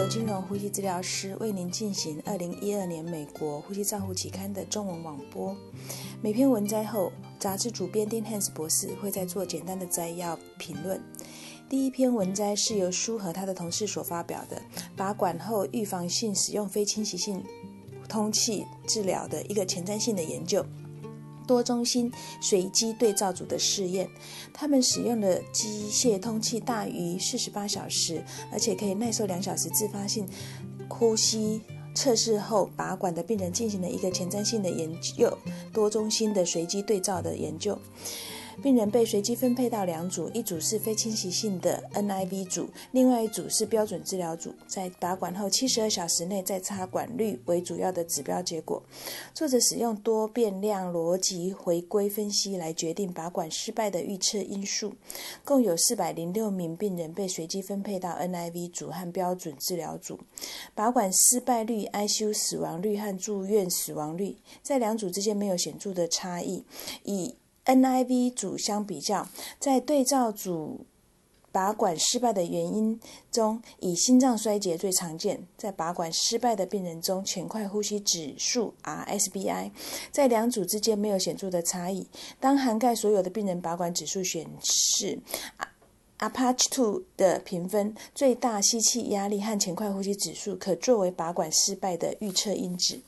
由金融呼吸治疗师为您进行二零一二年美国呼吸照护期刊的中文网播。每篇文摘后，杂志主编丁汉斯博士会再做简单的摘要评论。第一篇文摘是由舒和他的同事所发表的，拔管后预防性使用非侵袭性通气治疗的一个前瞻性的研究。多中心随机对照组的试验，他们使用的机械通气大于四十八小时，而且可以耐受两小时自发性呼吸测试后拔管的病人进行了一个前瞻性的研究，多中心的随机对照的研究。病人被随机分配到两组，一组是非侵袭性的 NIV 组，另外一组是标准治疗组。在拔管后七十二小时内再插管率为主要的指标结果。作者使用多变量逻辑回归分析来决定拔管失败的预测因素。共有四百零六名病人被随机分配到 NIV 组和标准治疗组。拔管失败率、ICU 死亡率和住院死亡率在两组之间没有显著的差异。以 NIV 组相比较，在对照组拔管失败的原因中，以心脏衰竭最常见。在拔管失败的病人中，浅快呼吸指数 RSBI 在两组之间没有显著的差异。当涵盖所有的病人拔管指数显示 Apache Two 的评分最大吸气压力和浅快呼吸指数，可作为拔管失败的预测因子。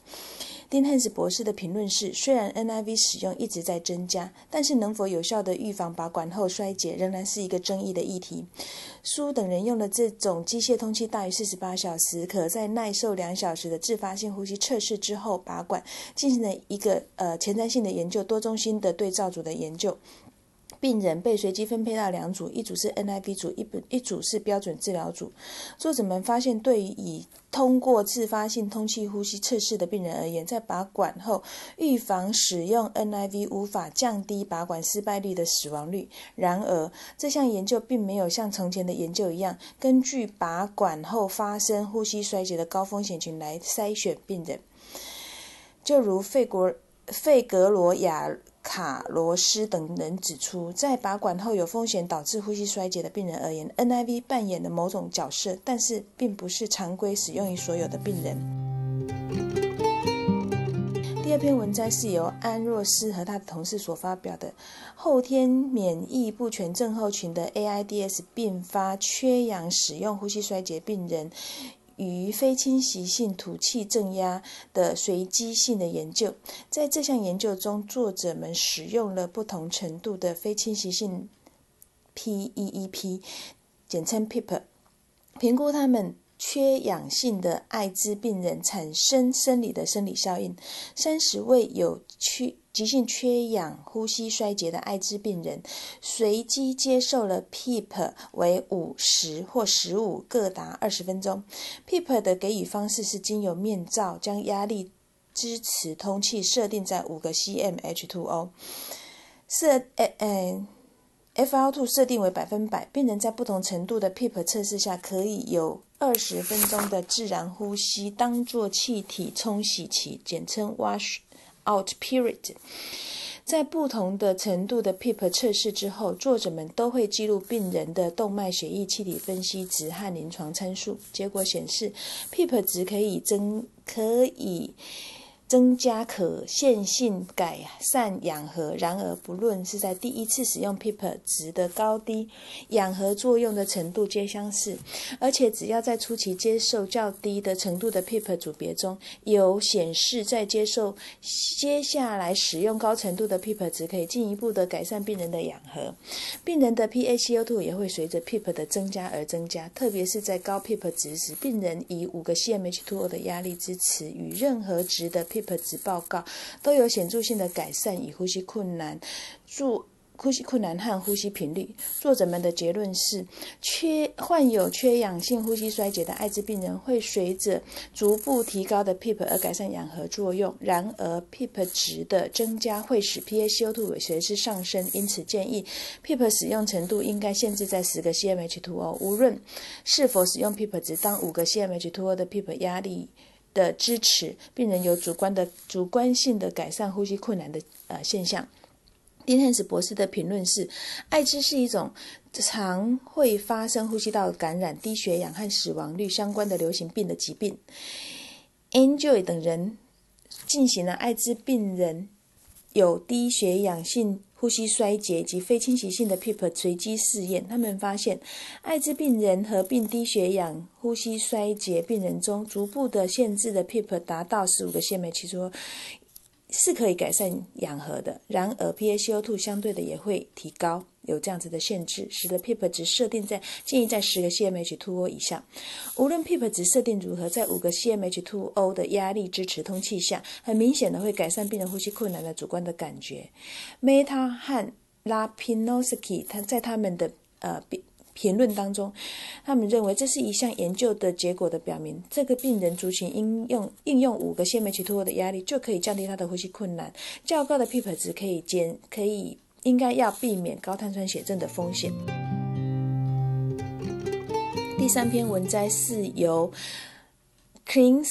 丁汉斯博士的评论是：虽然 NIV 使用一直在增加，但是能否有效地预防拔管后衰竭，仍然是一个争议的议题。苏等人用了这种机械通气大于四十八小时，可在耐受两小时的自发性呼吸测试之后拔管，进行了一个呃前瞻性的研究，多中心的对照组的研究。病人被随机分配到两组，一组是 NIV 组，一一组是标准治疗组。作者们发现，对于已通过自发性通气呼吸测试的病人而言，在拔管后预防使用 NIV 无法降低拔管失败率的死亡率。然而，这项研究并没有像从前的研究一样，根据拔管后发生呼吸衰竭的高风险群来筛选病人。就如费国费格罗亚。卡罗斯等人指出，在拔管后有风险导致呼吸衰竭的病人而言，NIV 扮演了某种角色，但是并不是常规使用于所有的病人。第二篇文章是由安若斯和他的同事所发表的，后天免疫不全症候群的 AIDS 并发缺氧使用呼吸衰竭病人。与非侵袭性吐气正压的随机性的研究，在这项研究中，作者们使用了不同程度的非侵袭性 PEEP，简称 PEEP，评估他们。缺氧性的艾滋病人产生生理的生理效应。三十位有缺急性缺氧呼吸衰竭的艾滋病人，随机接受了 PEEP 为五十或十五，各达二十分钟。PEEP 的给予方式是经由面罩将压力支持通气设定在五个 cm H2O，设诶诶。FL2 设定为百分百，病人在不同程度的 PEEP 测试下，可以有二十分钟的自然呼吸当做气体冲洗期，简称 Wash Out Period。在不同的程度的 PEEP 测试之后，作者们都会记录病人的动脉血液气体分析值和临床参数。结果显示，PEEP 值可以增可以。增加可线性改善氧合。然而，不论是在第一次使用 PEEP 值的高低，氧合作用的程度皆相似。而且，只要在初期接受较低的程度的 PEEP 组别中有显示，在接受接下来使用高程度的 PEEP 值，可以进一步的改善病人的氧合。病人的 PaCO2 也会随着 PEEP 的增加而增加。特别是在高 PEEP 值时，病人以五个 cmH2O 的压力支持与任何值的 PEEP 值报告都有显著性的改善，以呼吸困难、助呼吸困难和呼吸频率。作者们的结论是：缺患有缺氧性呼吸衰竭的艾滋病人会随着逐步提高的 PEEP 而改善氧合作用。然而，PEEP 值的增加会使 PaCO2 随之上升，因此建议 PEEP 使用程度应该限制在十个 cmH2O。无论是否使用 PEEP 值，当五个 cmH2O 的 PEEP 压力。的支持，病人有主观的主观性的改善呼吸困难的呃现象。丁汉斯博士的评论是：艾滋是一种常会发生呼吸道感染、低血氧和死亡率相关的流行病的疾病。Enjoy 等人进行了艾滋病人有低血氧性呼吸衰竭及非侵袭性的 PEEP 随机试验，他们发现，艾滋病人合并低血氧呼吸衰竭病人中，逐步的限制的 PEEP 达到十五个 cm，其中。是可以改善氧合的，然而 PaCO2 相对的也会提高，有这样子的限制，使得 PEEP 值设定在建议在十个 cmH2O 以下。无论 PEEP 值设定如何，在五个 cmH2O 的压力支持通气下，很明显的会改善病人呼吸困难的主观的感觉。Meta 和 Lapinoski 他在他们的呃评论当中，他们认为这是一项研究的结果的表明，这个病人族群应用应用五个 cmH2O 的压力就可以降低他的呼吸困难。较高的 PEEP 值可以减，可以应该要避免高碳酸血症的风险。第三篇文摘是由 Klinkers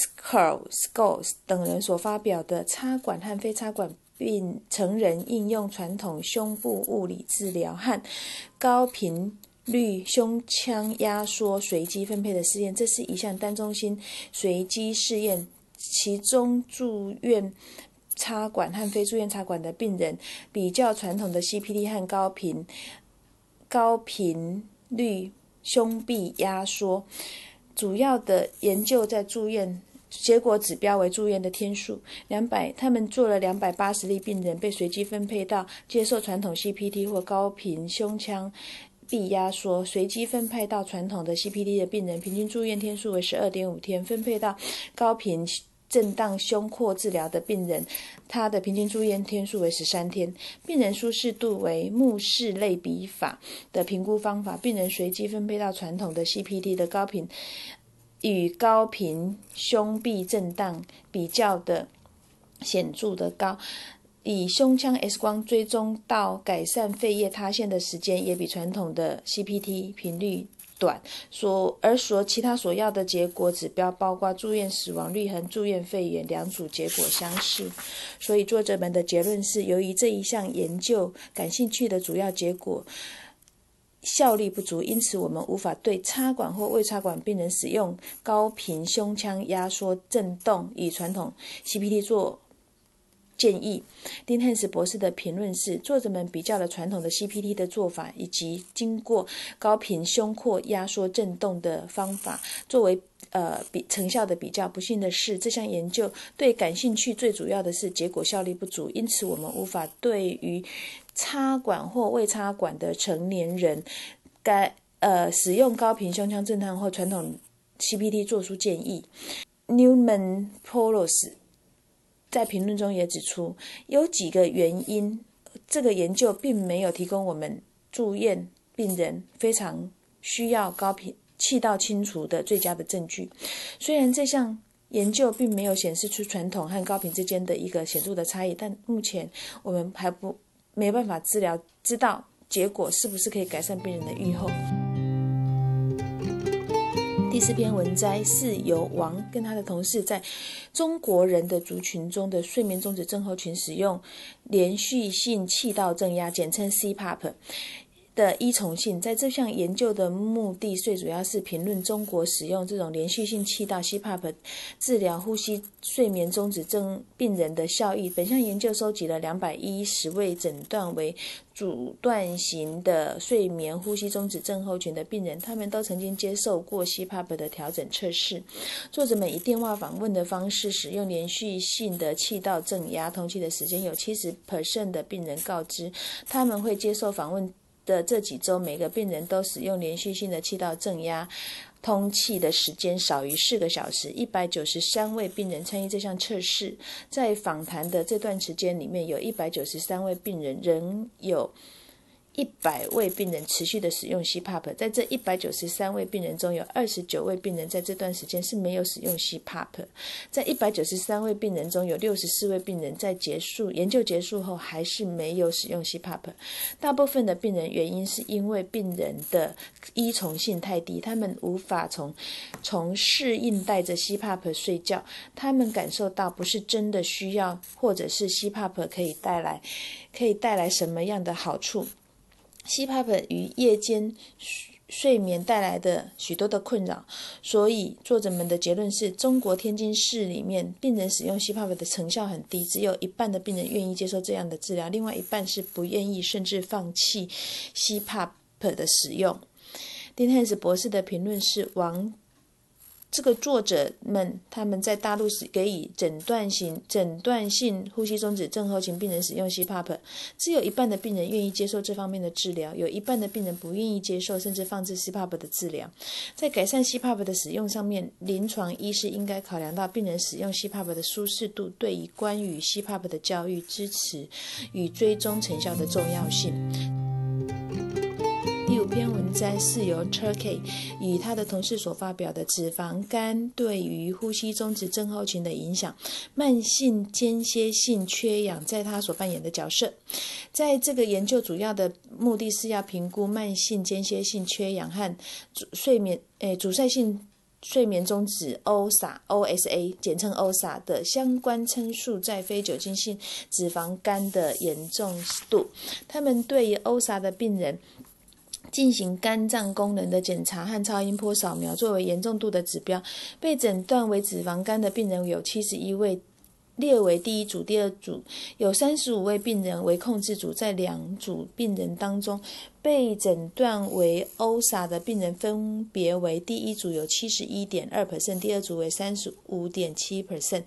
Scores 等人所发表的插管和非插管病成人应用传统胸部物理治疗和高频。率胸腔压缩随机分配的试验，这是一项单中心随机试验，其中住院插管和非住院插管的病人比较传统的 CPT 和高频高频率胸壁压缩。主要的研究在住院，结果指标为住院的天数两百。他们做了两百八十例病人，被随机分配到接受传统 CPT 或高频胸腔。壁压缩随机分配到传统的 CPT 的病人，平均住院天数为十二点五天；分配到高频震荡胸廓治疗的病人，他的平均住院天数为十三天。病人舒适度为目视类比法的评估方法，病人随机分配到传统的 CPT 的高频与高频胸壁震荡比较的显著的高。以胸腔 X 光追踪到改善肺叶塌陷的时间，也比传统的 CPT 频率短。所而所其他所要的结果指标，包括住院死亡率和住院肺炎两组结果相似。所以作者们的结论是，由于这一项研究感兴趣的主要结果效力不足，因此我们无法对插管或未插管病人使用高频胸腔压缩振动以传统 CPT 做。建议丁汉斯博士的评论是：作者们比较了传统的 CPT 的做法，以及经过高频胸廓压缩振动的方法，作为呃比成效的比较。不幸的是，这项研究对感兴趣最主要的是结果效力不足，因此我们无法对于插管或未插管的成年人该呃使用高频胸腔震荡或传统 CPT 做出建议。Newman Polos。在评论中也指出，有几个原因，这个研究并没有提供我们住院病人非常需要高频气道清除的最佳的证据。虽然这项研究并没有显示出传统和高频之间的一个显著的差异，但目前我们还不没办法治疗，知道结果是不是可以改善病人的预后。第四篇文摘是由王跟他的同事在中国人的族群中的睡眠终止症候群使用连续性气道正压，简称 CPAP。的依从性，在这项研究的目的最主要是评论中国使用这种连续性气道 CPAP 治疗呼吸睡眠中止症病人的效益。本项研究收集了两百一十位诊断为阻断型的睡眠呼吸中止症候群的病人，他们都曾经接受过 CPAP 的调整测试。作者们以电话访问的方式使用连续性的气道正压通气的时间，有七十 percent 的病人告知他们会接受访问。的这几周，每个病人都使用连续性的气道正压通气的时间少于四个小时。一百九十三位病人参与这项测试，在访谈的这段时间里面，有一百九十三位病人仍有一百位病人持续的使用 CPAP，在这一百九十三位病人中有二十九位病人在这段时间是没有使用 CPAP，在一百九十三位病人中有六十四位病人在结束研究结束后还是没有使用 CPAP，大部分的病人原因是因为病人的依从性太低，他们无法从从适应带着 CPAP 睡觉，他们感受到不是真的需要，或者是 CPAP 可以带来可以带来什么样的好处。CPAP 与夜间睡眠带来的许多的困扰，所以作者们的结论是中国天津市里面病人使用西帕苯的成效很低，只有一半的病人愿意接受这样的治疗，另外一半是不愿意甚至放弃西帕苯的使用。丁汉斯博士的评论是王。这个作者们他们在大陆是给予诊断型诊断性呼吸中止症候群病人使用 CPAP，只有一半的病人愿意接受这方面的治疗，有一半的病人不愿意接受，甚至放置 CPAP 的治疗。在改善 CPAP 的使用上面，临床医师应该考量到病人使用 CPAP 的舒适度，对于关于 CPAP 的教育支持与追踪成效的重要性。第五篇文章是由 Turkey 与他的同事所发表的脂肪肝对于呼吸中止症候群的影响，慢性间歇性缺氧在他所扮演的角色。在这个研究主要的目的是要评估慢性间歇性缺氧和睡眠诶阻塞性睡眠中止 OSA OSA 简称 OSA 的相关参数在非酒精性脂肪肝的严重度。他们对于 OSA 的病人。进行肝脏功能的检查和超音波扫描作为严重度的指标，被诊断为脂肪肝的病人有七十一位，列为第一组、第二组，有三十五位病人为控制组。在两组病人当中，被诊断为 OSA 的病人分别为第一组有七十一点二 percent，第二组为三十五点七 percent。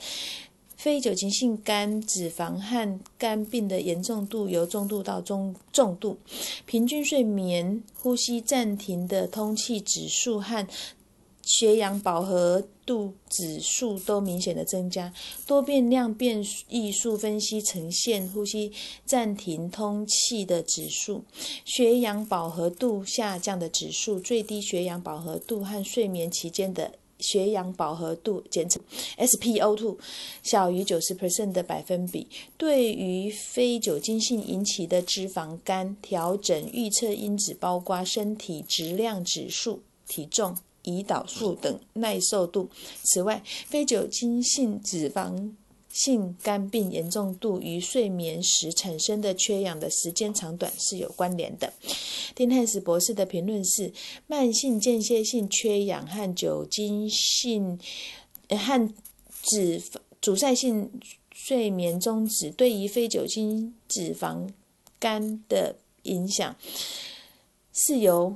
非酒精性肝脂肪和肝病的严重度由中度到中重度，平均睡眠呼吸暂停的通气指数和血氧饱和度指数都明显的增加。多变量变异数分析呈现呼吸暂停通气的指数、血氧饱和度下降的指数、最低血氧饱和度和睡眠期间的。血氧饱和度简称 SpO2 小于九十 percent 的百分比，对于非酒精性引起的脂肪肝调整预测因子包括身体质量指数、体重、胰岛素等耐受度。此外，非酒精性脂肪性肝病严重度与睡眠时产生的缺氧的时间长短是有关联的。丁汉斯博士的评论是：慢性间歇性缺氧和酒精性和脂阻塞性睡眠中止对于非酒精脂肪肝的影响是由。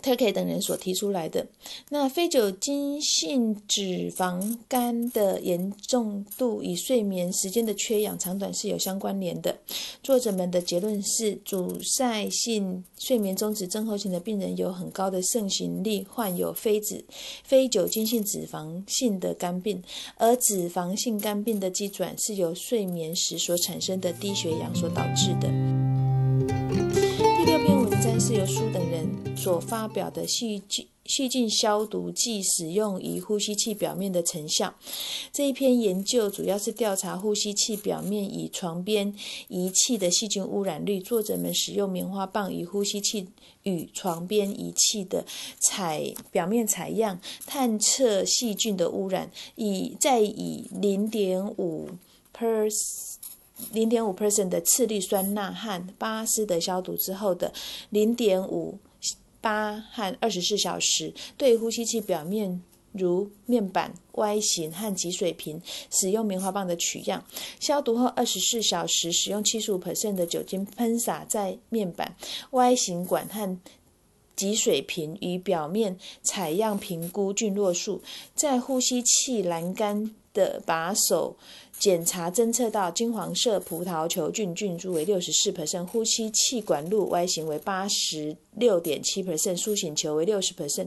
Turkey 等人所提出来的那非酒精性脂肪肝的严重度与睡眠时间的缺氧长短是有相关联的。作者们的结论是，阻塞性睡眠中止症候群的病人有很高的盛行率患有非脂非酒精性脂肪性的肝病，而脂肪性肝病的机转是由睡眠时所产生的低血氧所导致的。自由苏等人所发表的细菌细菌消毒剂使用于呼吸器表面的成效。这一篇研究主要是调查呼吸器表面与床边仪器的细菌污染率。作者们使用棉花棒与呼吸器与床边仪器的采表面采样，探测细菌的污染，以再以零点五 per 零点五 percent 的次氯酸钠和巴斯德消毒之后的零点五八和二十四小时，对呼吸器表面如面板、Y 型和集水瓶使用棉花棒的取样。消毒后二十四小时，使用七十五 percent 的酒精喷洒在面板、Y 型管和集水瓶与表面采样，评估菌落数。在呼吸器栏杆的把手。检查侦测到金黄色葡萄球菌菌株为六十四 percent，呼吸气管路 Y 型为八十六点七 percent，苏醒球为六十 percent。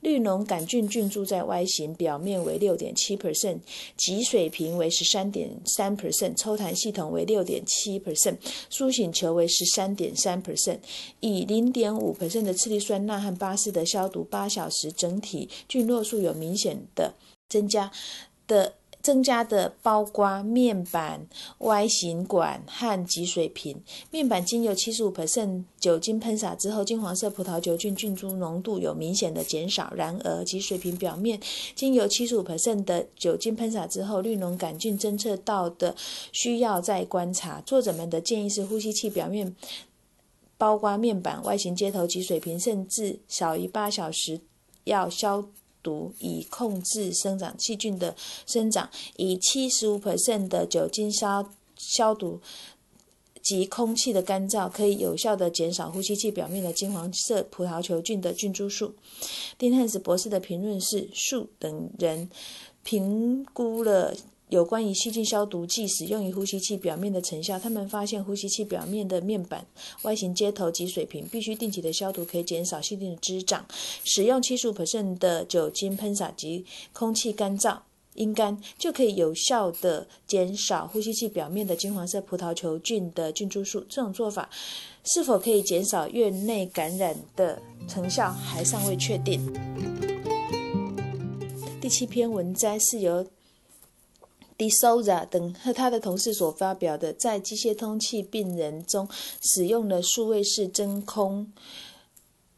绿脓杆菌菌株在 Y 型表面为六点七 percent，脊水平为十三点三 percent，抽痰系统为六点七 percent，苏醒球为十三点三 percent，以零点五 percent 的次氯酸钠和巴斯德消毒八小时，整体菌落数有明显的增加的。增加的包括面板、Y 型管和集水瓶。面板经由七十五酒精喷洒之后，金黄色葡萄球菌菌株浓度有明显的减少。然而，集水瓶表面经由七十五的酒精喷洒之后，绿脓杆菌侦测到的需要再观察。作者们的建议是，呼吸器表面包括面板、Y 型接头、脊水瓶，甚至少于八小时要消。毒以控制生长细菌的生长，以七十五的酒精消消毒及空气的干燥，可以有效的减少呼吸器表面的金黄色葡萄球菌的菌株数。丁汉斯博士的评论是：数等人评估了。有关于细菌消毒剂使用于呼吸器表面的成效，他们发现呼吸器表面的面板、外形接头及水平必须定期的消毒，可以减少细菌的滋长。使用七十五的酒精喷洒及空气干燥阴干，就可以有效的减少呼吸器表面的金黄色葡萄球菌的菌株数。这种做法是否可以减少院内感染的成效还尚未确定。第七篇文摘是由。D i s o z a 等和他的同事所发表的，在机械通气病人中使用了数位式真空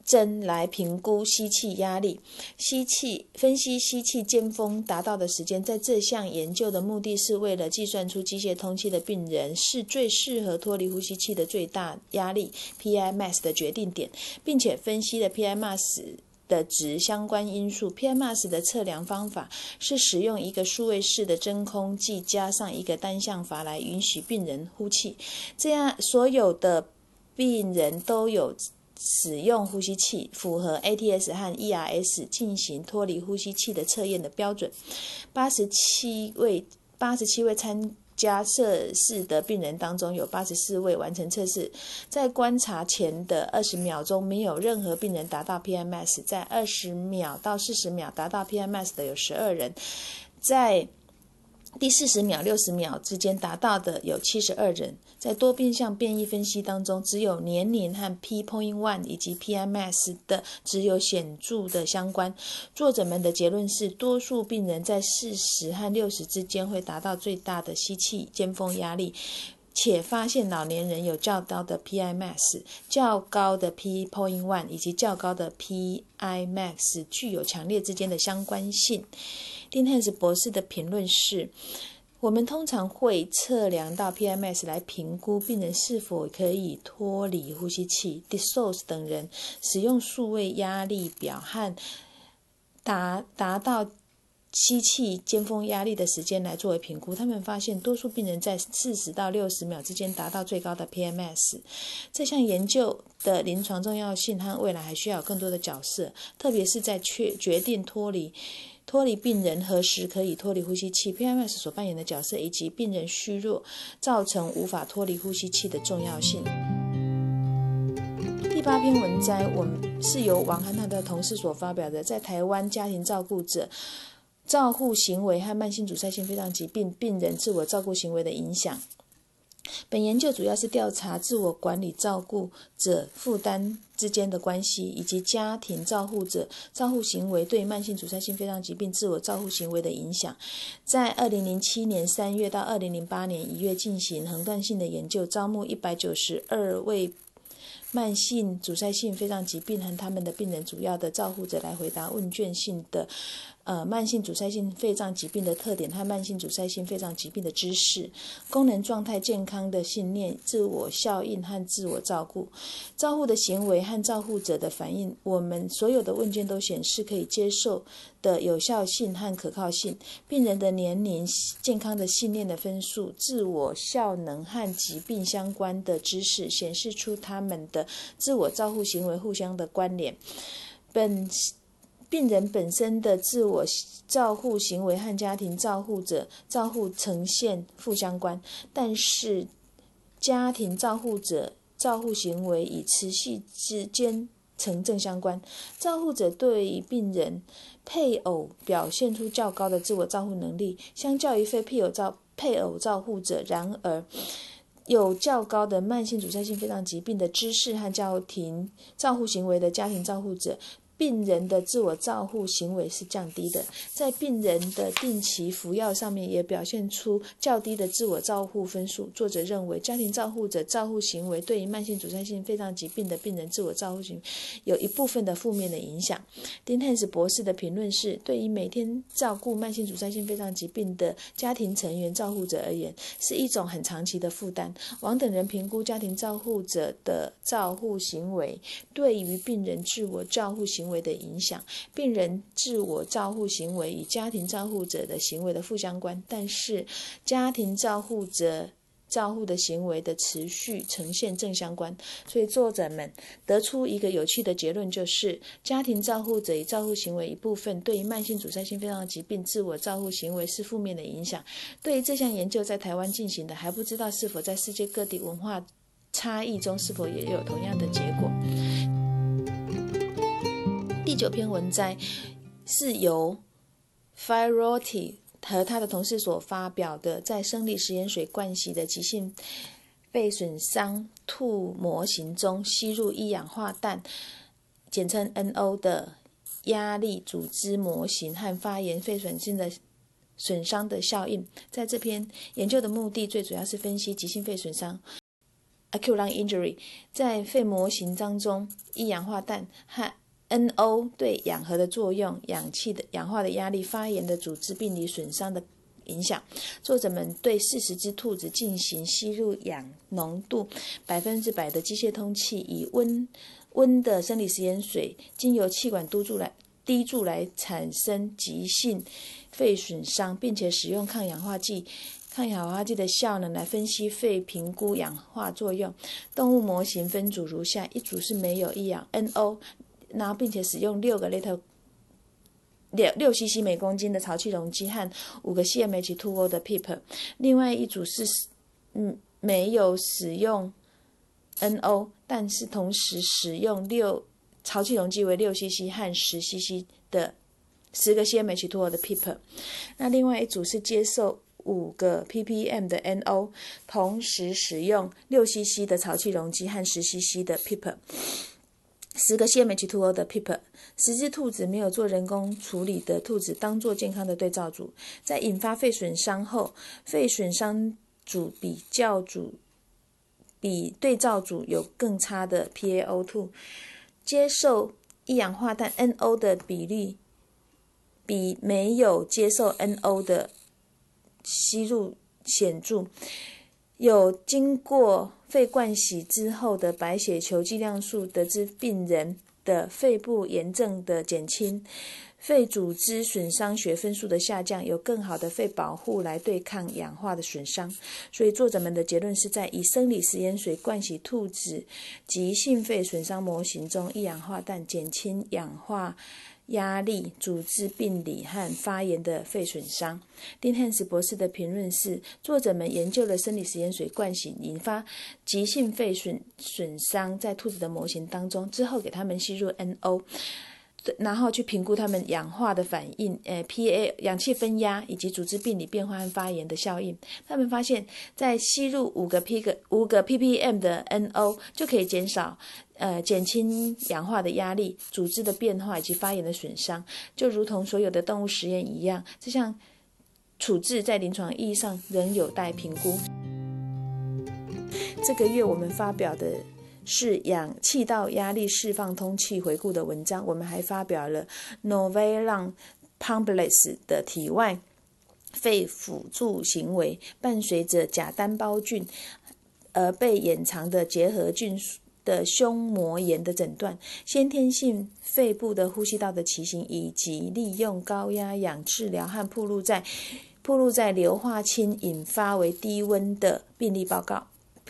针来评估吸气压力、吸气分析吸气尖峰达到的时间。在这项研究的目的是为了计算出机械通气的病人是最适合脱离呼吸器的最大压力 （PI max） 的决定点，并且分析了 PI max。的值相关因素，PMS 的测量方法是使用一个数位式的真空计加上一个单向阀来允许病人呼气，这样所有的病人都有使用呼吸器，符合 ATS 和 ERS 进行脱离呼吸器的测验的标准。八十七位，八十七位参。加测试的病人当中有八十四位完成测试，在观察前的二十秒钟，没有任何病人达到 PMS；在二十秒到四十秒达到 PMS 的有十二人，在第四十秒、六十秒之间达到的有七十二人。在多变相变异分析当中，只有年龄和 p point one 以及 PMS 的只有显著的相关。作者们的结论是，多数病人在四十和六十之间会达到最大的吸气尖峰压力，且发现老年人有较高的 PIMs、较高的 p point one 以及较高的 PIMAX 具有强烈之间的相关性。丁汉斯博士的评论是。我们通常会测量到 PMS 来评估病人是否可以脱离呼吸器。d i s o s 等人使用数位压力表和达达到吸气尖峰压力的时间来作为评估。他们发现，多数病人在四十到六十秒之间达到最高的 PMS。这项研究的临床重要性和未来还需要更多的角色，特别是在确决定脱离。脱离病人何时可以脱离呼吸器？PMS 所扮演的角色，以及病人虚弱造成无法脱离呼吸器的重要性。第八篇文摘，我们是由王汉他的同事所发表的，在台湾家庭照顾者照护行为和慢性阻塞性肺脏疾病病人自我照顾行为的影响。本研究主要是调查自我管理照顾者负担之间的关系，以及家庭照护者照护行为对慢性阻塞性肺脏疾病自我照护行为的影响。在二零零七年三月到二零零八年一月进行横断性的研究，招募一百九十二位慢性阻塞性肺脏疾病和他们的病人主要的照护者来回答问卷性的。呃，慢性阻塞性肺脏疾病的特点和慢性阻塞性肺脏疾病的知识、功能状态健康的信念、自我效应和自我照顾、照护的行为和照护者的反应。我们所有的问卷都显示可以接受的有效性和可靠性。病人的年龄、健康的信念的分数、自我效能和疾病相关的知识显示出他们的自我照护行为互相的关联。本。病人本身的自我照护行为和家庭照护者照护呈现负相关，但是家庭照护者照护行为与持续之间成正相关。照护者对于病人配偶表现出较高的自我照护能力，相较于非配偶照配偶照护者。然而，有较高的慢性阻塞性肺脏疾病的知识和家庭照护行为的家庭照护者。病人的自我照护行为是降低的，在病人的定期服药上面也表现出较低的自我照护分数。作者认为，家庭照护者照护行为对于慢性阻塞性肺脏疾病的病人自我照护行为有一部分的负面的影响。丁汉斯博士的评论是：对于每天照顾慢性阻塞性肺脏疾病的家庭成员照护者而言，是一种很长期的负担。王等人评估家庭照护者的照护行为对于病人自我照护行为。为的影响，病人自我照护行为与家庭照护者的行为的负相关，但是家庭照护者照护的行为的持续呈现正相关。所以作者们得出一个有趣的结论，就是家庭照护者与照护行为一部分对于慢性阻塞性肺脏疾病自我照护行为是负面的影响。对于这项研究在台湾进行的，还不知道是否在世界各地文化差异中是否也有同样的结果。第九篇文摘是由 Firoti 和他的同事所发表的，在生理食盐水灌洗的急性肺损伤兔模型中吸入一氧化氮（简称 NO） 的压力组织模型和发炎肺损性的损伤的效应。在这篇研究的目的，最主要是分析急性肺损伤 （acute lung injury） 在肺模型当中一氧化氮和 NO 对氧合的作用、氧气的氧化的压力、发炎的组织病理损伤的影响。作者们对四十只兔子进行吸入氧浓度百分之百的机械通气，以温温的生理食盐水经由气管督住来滴注来产生急性肺损伤，并且使用抗氧化剂、抗氧化剂的效能来分析肺评估氧化作用。动物模型分组如下：一组是没有一氧 NO。然后，并且使用六个 little 六六 cc 每公斤的潮气容积和五个 cmH2O 的 PEEP。另外一组是嗯没有使用 NO，但是同时使用六潮气容积为六 cc 和十 cc 的十个 cmH2O 的 PEEP。那另外一组是接受五个 ppm 的 NO，同时使用六 cc 的潮气容积和十 cc 的 PEEP。十个 cmH2O 的 PEEP，十只兔子没有做人工处理的兔子当做健康的对照组，在引发肺损伤后，肺损伤组比较组比对照组有更差的 PaO2，接受一氧化氮 NO 的比例比没有接受 NO 的吸入显著。有经过肺灌洗之后的白血球剂量数，得知病人的肺部炎症的减轻，肺组织损伤学分数的下降，有更好的肺保护来对抗氧化的损伤。所以作者们的结论是在以生理食盐水灌洗兔子急性肺损伤模型中，一氧化氮减轻氧化。压力、组织病理和发炎的肺损伤。丁汉斯博士的评论是：作者们研究了生理实验水灌洗引发急性肺损损伤在兔子的模型当中，之后给他们吸入 NO。然后去评估他们氧化的反应，呃，Pa 氧气分压以及组织病理变化和发炎的效应。他们发现，在吸入五个 P 个五个 ppm 的 NO 就可以减少，呃，减轻氧化的压力、组织的变化以及发炎的损伤。就如同所有的动物实验一样，这项处置在临床意义上仍有待评估。这个月我们发表的。是氧气道压力释放通气回顾的文章。我们还发表了 Novelan Pumpless 的体外肺辅助行为，伴随着假单胞菌而被掩藏的结核菌的胸膜炎的诊断，先天性肺部的呼吸道的畸形，以及利用高压氧治疗和暴露在暴露在硫化氢引发为低温的病例报告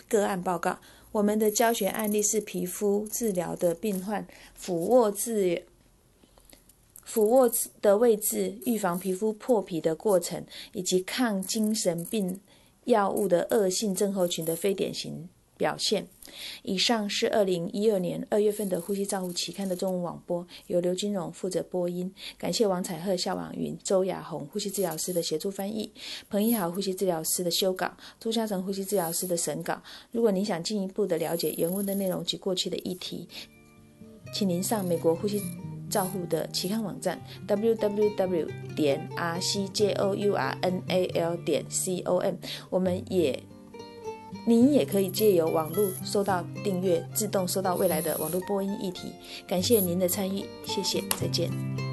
个案报告。我们的教学案例是皮肤治疗的病患俯卧治俯卧的位置、预防皮肤破皮的过程，以及抗精神病药物的恶性症候群的非典型。表现。以上是二零一二年二月份的《呼吸照护》期刊的中文网播，由刘金荣负责播音。感谢王彩鹤、夏婉云、周雅红呼吸治疗师的协助翻译，彭一豪呼吸治疗师的修稿，朱嘉诚呼吸治疗师的审稿。如果您想进一步的了解原文的内容及过去的议题，请您上美国呼吸照护的期刊网站 www 点 r c j o u r n a l 点 c o m。我们也。您也可以借由网络收到订阅，自动收到未来的网络播音议题。感谢您的参与，谢谢，再见。